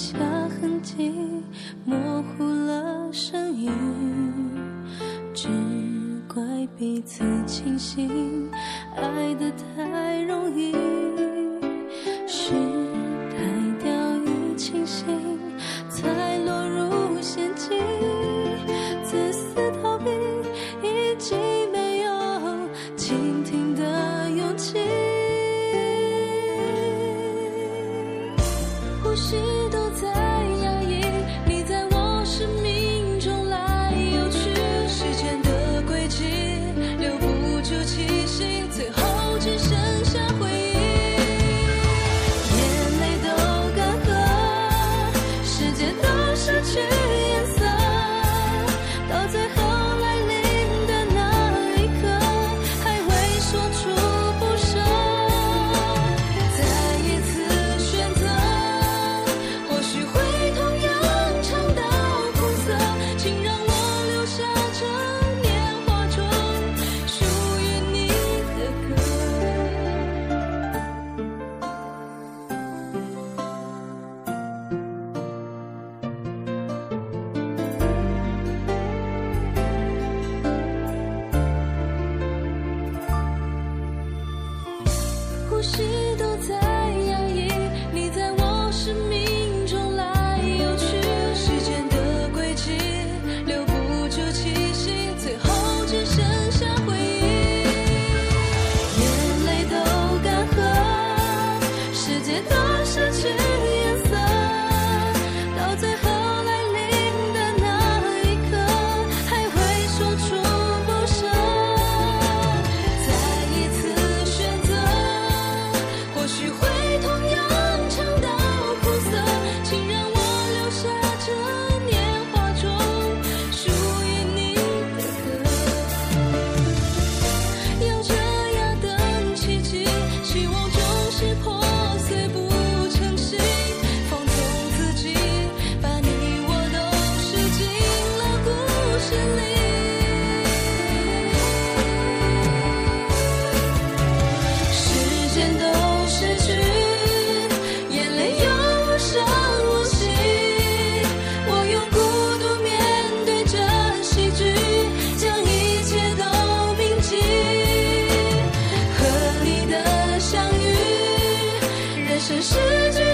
下痕迹，模糊了身影，只怪彼此清醒，爱的太都在失去颜色到最后来临的那一刻还会说出不舍。再一次选择或许会 treasure.